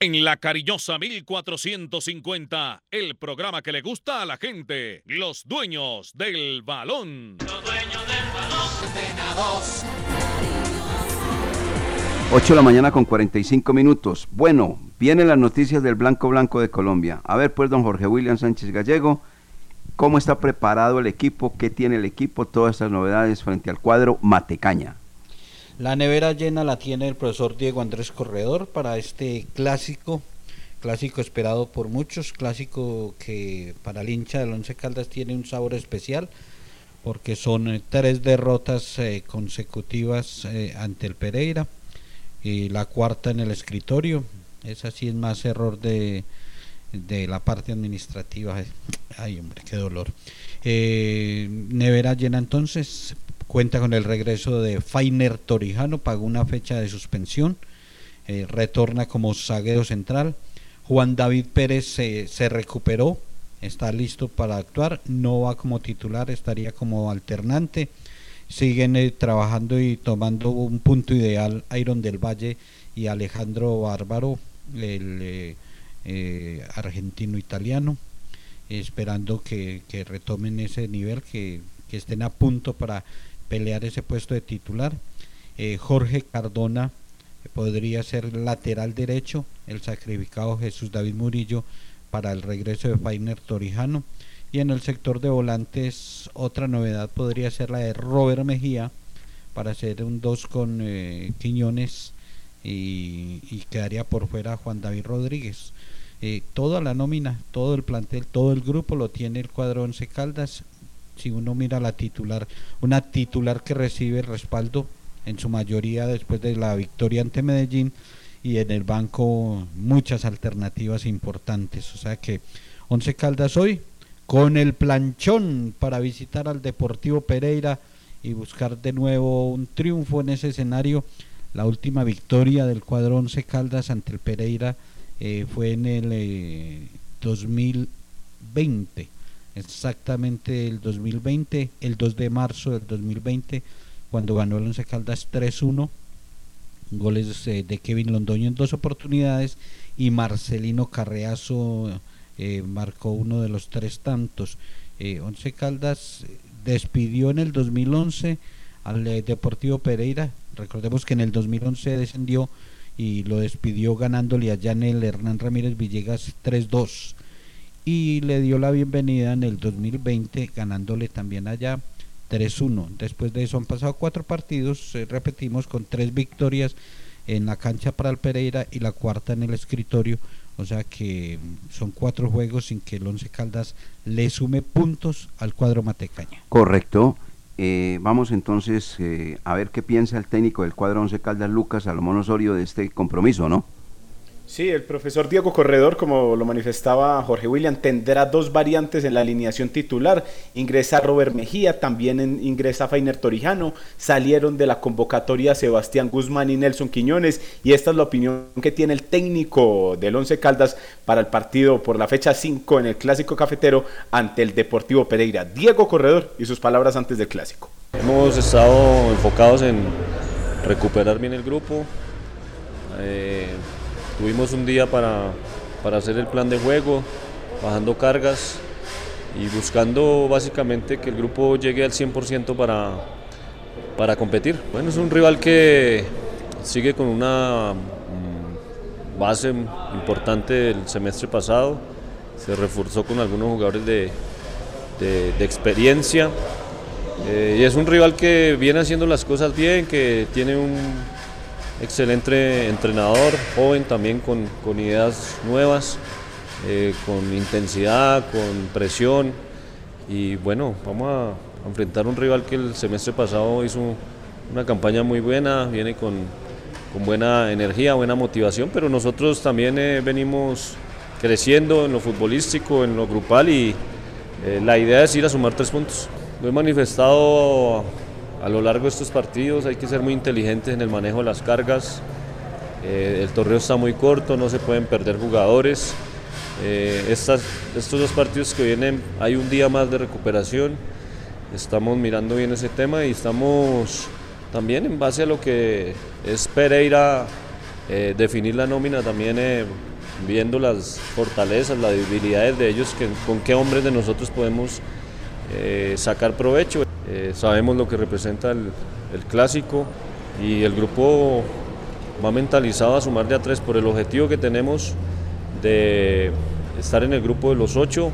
En la cariñosa 1450, el programa que le gusta a la gente, los dueños del balón. Los dueños del balón, 8 de la mañana con 45 minutos. Bueno, vienen las noticias del Blanco Blanco de Colombia. A ver, pues, don Jorge William Sánchez Gallego, ¿cómo está preparado el equipo? ¿Qué tiene el equipo? Todas estas novedades frente al cuadro Matecaña. La nevera llena la tiene el profesor Diego Andrés Corredor para este clásico, clásico esperado por muchos, clásico que para el hincha del Once Caldas tiene un sabor especial porque son eh, tres derrotas eh, consecutivas eh, ante el Pereira y la cuarta en el escritorio. Esa sí es más error de, de la parte administrativa. Ay, hombre, qué dolor. nevera llena entonces Cuenta con el regreso de Fainer Torijano, pagó una fecha de suspensión, eh, retorna como zaguero central. Juan David Pérez se, recuperó, está listo para actuar, no va como titular, estaría como alternante. Siguen eh, trabajando y tomando un punto ideal Iron del Valle y Alejandro Bárbaro, el eh, argentino-italiano, esperando que, retomen ese nivel, que, que estén a punto para pelear ese puesto de titular. Eh, Jorge Cardona eh, podría ser lateral derecho, el sacrificado Jesús David Murillo para el regreso de Fainer Torijano. Y en el sector de volantes, otra novedad podría ser la de Robert Mejía para hacer un 2 con eh, Quiñones y, quedaría por fuera Juan David Rodríguez. toda la nómina, todo el plantel, todo el grupo lo tiene el cuadro Once Caldas si uno mira la titular, una titular que recibe respaldo en su mayoría después de la victoria ante Medellín y en el banco muchas alternativas importantes. O sea que Once Caldas hoy con el planchón para visitar al Deportivo Pereira y buscar de nuevo un triunfo en ese escenario. La última victoria del cuadro Once Caldas ante el Pereira eh, fue en el 2020 eh, exactamente el 2020, el 2 de marzo del 2020, cuando ganó el Once Caldas 3-1, goles eh, de Kevin Londoño en dos oportunidades y Marcelino Carreazo eh, marcó uno de los tres tantos. Eh, Once Caldas despidió en el 2011 al Deportivo Pereira, recordemos que en el 2011 descendió y lo despidió ganándole a Janel Hernán Ramírez Villegas 3-2 y le dio la bienvenida en el 2020 ganándole también allá 3-1. Después de eso han pasado cuatro partidos, eh, repetimos, con tres victorias en la cancha para el Pereira y la cuarta en el escritorio. O sea que son cuatro juegos sin que el Once Caldas le sume puntos al cuadro Matecaña. Correcto. Eh, vamos entonces eh, a ver qué piensa el técnico del cuadro Once Caldas, Lucas Salomón Osorio, de este compromiso, ¿no? Sí, el profesor Diego Corredor, como lo manifestaba Jorge William, tendrá dos variantes en la alineación titular. Ingresa Robert Mejía, también ingresa Fainer Torijano. Salieron de la convocatoria Sebastián Guzmán y Nelson Quiñones. Y esta es la opinión que tiene el técnico del Once Caldas para el partido por la fecha 5 en el Clásico Cafetero ante el Deportivo Pereira. Diego Corredor y sus palabras antes del Clásico. Hemos estado enfocados en recuperar bien el grupo. Eh, Tuvimos un día para, hacer el plan de juego, bajando cargas y buscando básicamente que el grupo llegue al 100% para, para competir. Bueno, es un rival que sigue con una mm, base importante del semestre pasado, se reforzó con algunos jugadores de, experiencia eh, y es un rival que viene haciendo las cosas bien, que tiene un excelente entrenador, joven también con, ideas nuevas, eh, con intensidad, con presión. Y bueno, vamos a enfrentar un rival que el semestre pasado hizo una campaña muy buena, viene con, buena energía, buena motivación, pero nosotros también eh, venimos creciendo en lo futbolístico, en lo grupal y, eh, la idea es ir a sumar tres puntos. Lo he manifestado a lo largo de estos partidos, hay que ser muy inteligentes en el manejo de las cargas. Eh, el torneo está muy corto, no se pueden perder jugadores. Eh, estos dos partidos que vienen hay un día más de recuperación. Estamos mirando bien ese tema y estamos también en base a lo que es Pereira, eh, definir la nómina también viendo las fortalezas, las debilidades de ellos, con qué hombres de nosotros podemos sacar provecho. Eh, sabemos lo que representa el, clásico y el grupo va mentalizado a sumar de a tres por el objetivo que tenemos de estar en el grupo de los ocho,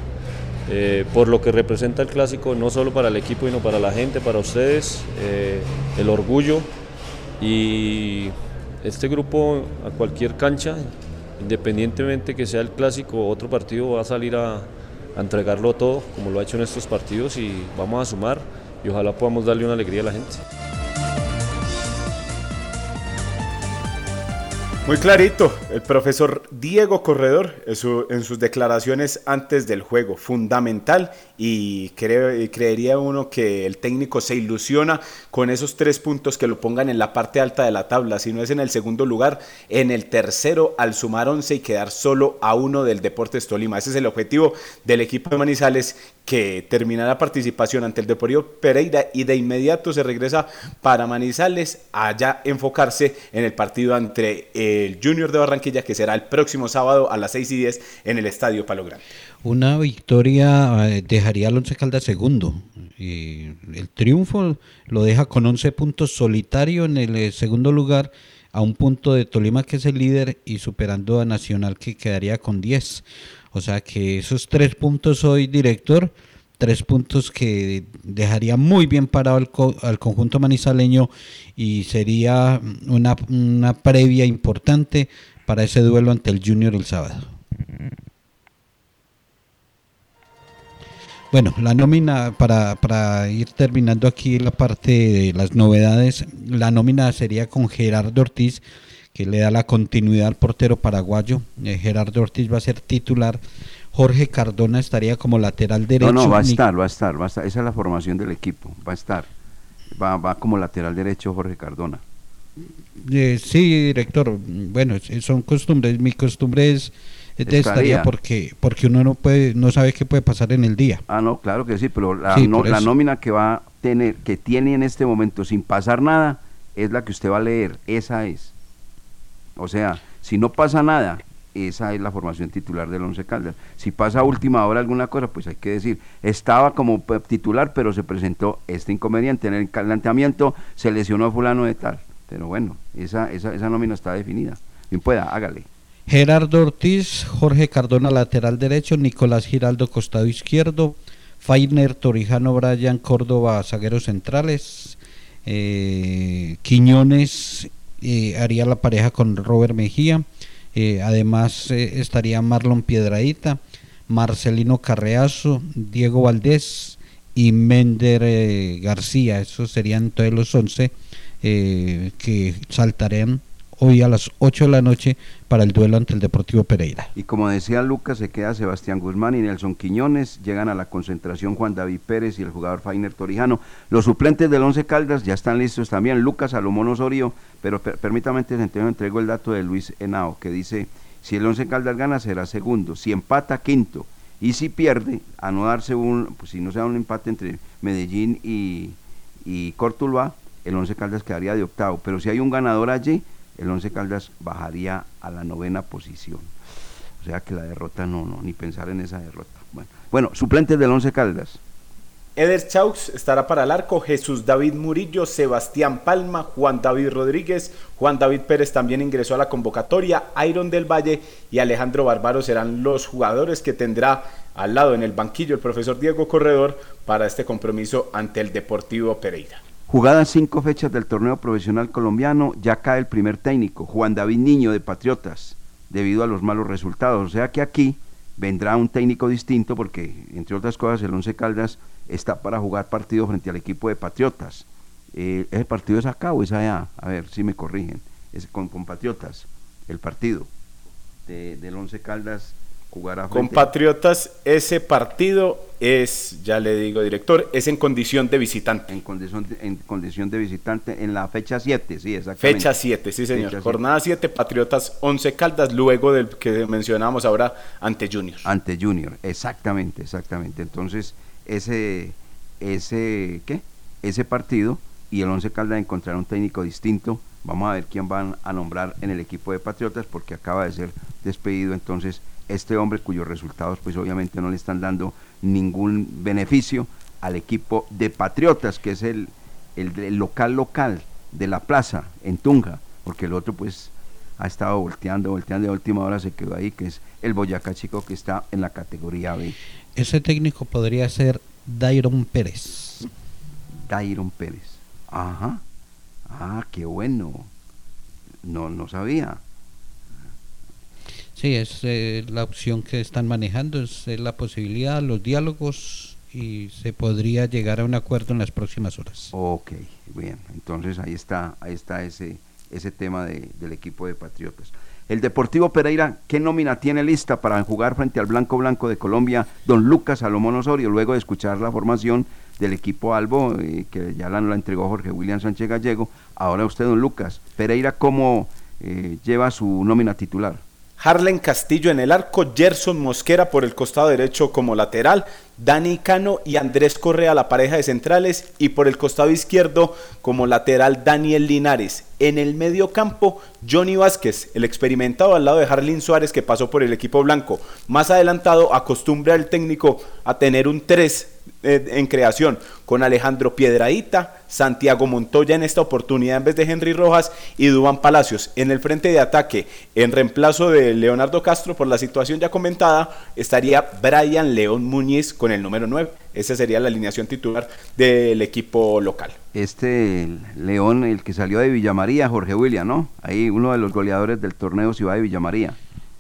eh, por lo que representa el clásico, no solo para el equipo, sino para la gente, para ustedes, eh, el orgullo. Y este grupo a cualquier cancha, independientemente que sea el clásico o otro partido, va a salir a entregarlo todo, como lo ha hecho en estos partidos y vamos a sumar y ojalá podamos darle una alegría a la gente. Muy clarito, el profesor Diego Corredor en, su- en sus declaraciones antes del juego, fundamental y creo- creería uno que el técnico se ilusiona con esos tres puntos que lo pongan en la parte alta de la tabla, si no es en el segundo lugar, en el tercero al sumar 11 y quedar solo a uno del Deportes Tolima. Ese es el objetivo del equipo de Manizales que termina la participación ante el Deportivo Pereira y de inmediato se regresa para Manizales allá enfocarse en el partido entre el Junior de Barranquilla que será el próximo sábado a las 6 y 10 en el Estadio Palo Grande. Una victoria eh, dejaría al Once Caldas segundo. El triunfo lo deja con 11 puntos solitario en el eh, segundo lugar, a un punto de Tolima que es el líder y superando a Nacional que quedaría con 10. O sea que esos tres puntos hoy, director, tres puntos que dejaría muy bien parado al, co- al conjunto manizaleño y sería una, una previa importante para ese duelo ante el Junior el sábado. Bueno, la nómina, para, para ir terminando aquí la parte de las novedades, la nómina sería con Gerardo Ortiz, que le da la continuidad al portero paraguayo. Eh, Gerardo Ortiz va a ser titular. Jorge Cardona estaría como lateral derecho. No, no, va a estar, va a estar, va a estar. Esa es la formación del equipo, va a estar. Va, va como lateral derecho Jorge Cardona. Eh, sí, director. Bueno, son costumbres. Mi costumbre es, de Estaría. porque porque uno no puede no sabe qué puede pasar en el día. Ah, no, claro que sí, pero la, Sí, no- la nómina que va a tener, que tiene en este momento sin pasar nada, es la que usted va a leer. Esa es. O sea, si no pasa nada, esa es la formación titular del Once Caldas. Si pasa a última hora alguna cosa, pues hay que decir, estaba como titular, pero se presentó este inconveniente en el planteamiento, se lesionó a fulano de tal. Pero bueno, esa, esa, esa nómina está definida. Bien pueda, hágale. Gerardo Ortiz, Jorge Cardona lateral derecho, Nicolás Giraldo costado izquierdo, Fainer Torijano, Brian Córdoba zagueros centrales, eh, Quiñones eh, haría la pareja con Robert Mejía, eh, además eh, estaría Marlon Piedradita, Marcelino Carreazo, Diego Valdés y Mender eh, García, esos serían todos los 11 eh, que saltarían hoy a las 8 de la noche para el duelo ante el Deportivo Pereira. Y como decía Lucas, se queda Sebastián Guzmán y Nelson Quiñones. Llegan a la concentración Juan David Pérez y el jugador Fainer Torijano. Los suplentes del Once Caldas ya están listos también. Lucas Salomón Osorio, pero per- permítame de entrego el dato de Luis Henao, que dice, si el Once Caldas gana será segundo, si empata quinto, y si pierde, a no darse un, pues si no se un empate entre Medellín y, y el Once Caldas quedaría de octavo. Pero si hay un ganador allí, el Once Caldas bajaría a la novena posición. O sea que la derrota no, no, ni pensar en esa derrota. Bueno, suplentes del Once Caldas. Eder Chaux estará para el arco, Jesús David Murillo, Sebastián Palma, Juan David Rodríguez, Juan David Pérez también ingresó a la convocatoria, Iron del Valle y Alejandro Barbaro serán los jugadores que tendrá al lado en el banquillo el profesor Diego Corredor para este compromiso ante el Deportivo Pereira. Jugadas cinco fechas del torneo profesional colombiano, ya cae el primer técnico, Juan David Niño de Patriotas, debido a los malos resultados. O sea que aquí vendrá un técnico distinto porque, entre otras cosas, el Once Caldas está para jugar partido frente al equipo de Patriotas. Eh, ¿Ese partido es acá o es allá? A ver si me corrigen. Es con, con Patriotas, el partido de- del Once Caldas jugará Con frente Patriotas ese partido es, ya le digo, director, es en condición de visitante. En condición de, en condición de visitante en la fecha 7, sí, exactamente. Fecha 7, sí señor. Fecha Jornada 7, Patriotas 11 Caldas, luego del que mencionábamos ahora ante Junior. Ante Junior, exactamente, exactamente. Entonces, ese, ese, ¿qué? Ese partido y el Once Caldas encontrará un técnico distinto. Vamos a ver quién van a nombrar en el equipo de Patriotas porque acaba de ser despedido entonces este hombre cuyos resultados pues obviamente no le están dando ningún beneficio al equipo de Patriotas, que es el, el, el local local de la plaza en Tunja, porque el otro pues ha estado volteando, volteando de última hora se quedó ahí, que es el Boyacá Chico que está en la categoría B. Ese técnico podría ser Dairon Pérez. Dairon Pérez. Ajá. Ah, qué bueno. No, no sabía. Sí, es eh, la opción que están manejando, es eh, la posibilidad, los diálogos y se podría llegar a un acuerdo en las próximas horas. Ok, bien. Entonces ahí está, ahí está ese, ese tema de- del equipo de Patriotas. El Deportivo Pereira, ¿qué nómina tiene lista para jugar frente al Blanco Blanco de Colombia? Don Lucas Salomón Osorio, luego de escuchar la formación del equipo Albo, eh, que ya la, la entregó Jorge William Sánchez Gallego. Ahora usted, don Lucas, Pereira, ¿cómo eh, lleva su nómina titular? Harlen Castillo en el arco, Gerson Mosquera por el costado derecho como lateral, Dani Cano y Andrés Correa la pareja de centrales y por el costado izquierdo como lateral Daniel Linares. En el medio campo, Johnny Vázquez, el experimentado al lado de Harlin Suárez que pasó por el equipo blanco. Más adelantado, acostumbra el técnico a tener un 3 en creación con Alejandro Piedradita, Santiago Montoya en esta oportunidad en vez de Henry Rojas y Dubán Palacios. En el frente de ataque, en reemplazo de Leonardo Castro por la situación ya comentada, estaría Brian León Muñiz con el número 9. Esa sería la alineación titular del equipo local. Este León, el que salió de Villamaría, Jorge William, ¿no? Ahí uno de los goleadores del torneo Ciudad de Villamaría.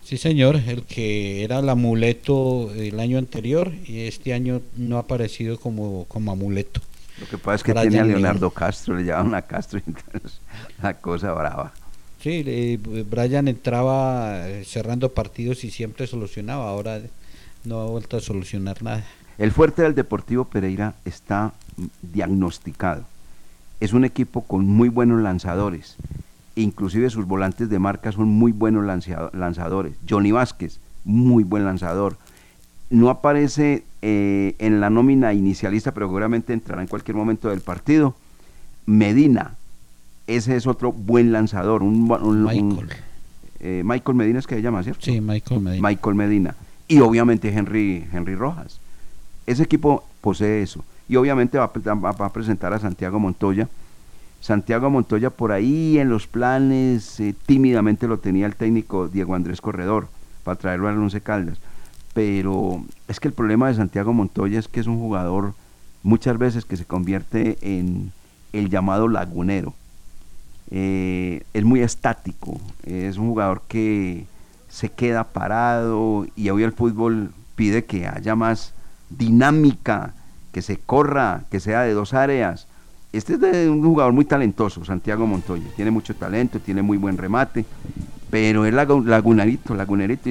Sí, señor, el que era el amuleto el año anterior y este año no ha aparecido como, como amuleto. Lo que pasa es que tiene a León. Leonardo Castro, le llaman a Castro, entonces la cosa brava. Sí, eh, Brian entraba eh, cerrando partidos y siempre solucionaba, ahora no ha vuelto a solucionar nada. El fuerte del Deportivo Pereira está diagnosticado. Es un equipo con muy buenos lanzadores. Inclusive sus volantes de marca son muy buenos lanzado- lanzadores. Johnny Vázquez, muy buen lanzador. No aparece eh, en la nómina inicialista, pero seguramente entrará en cualquier momento del partido. Medina, ese es otro buen lanzador. Un, Michael. eh, Michael Medina es que se llama, ¿cierto? Sí, Michael Medina. Michael Medina. Y obviamente Henry, Henry Rojas. Ese equipo posee eso. Y obviamente a va a presentar a Santiago Montoya. Santiago Montoya por ahí en los planes, eh, tímidamente lo tenía el técnico Diego Andrés Corredor para traerlo al Once Caldas. Pero es que el problema de Santiago Montoya es que es un jugador muchas veces que se convierte en el llamado lagunero. Eh, es muy estático, es un jugador que se queda parado y hoy el fútbol pide que haya más dinámica, que se corra, que sea de dos áreas. Este es un jugador muy talentoso, Santiago Montoya, tiene mucho talento, tiene muy buen remate, pero es lagu- lagunarito, lagunerito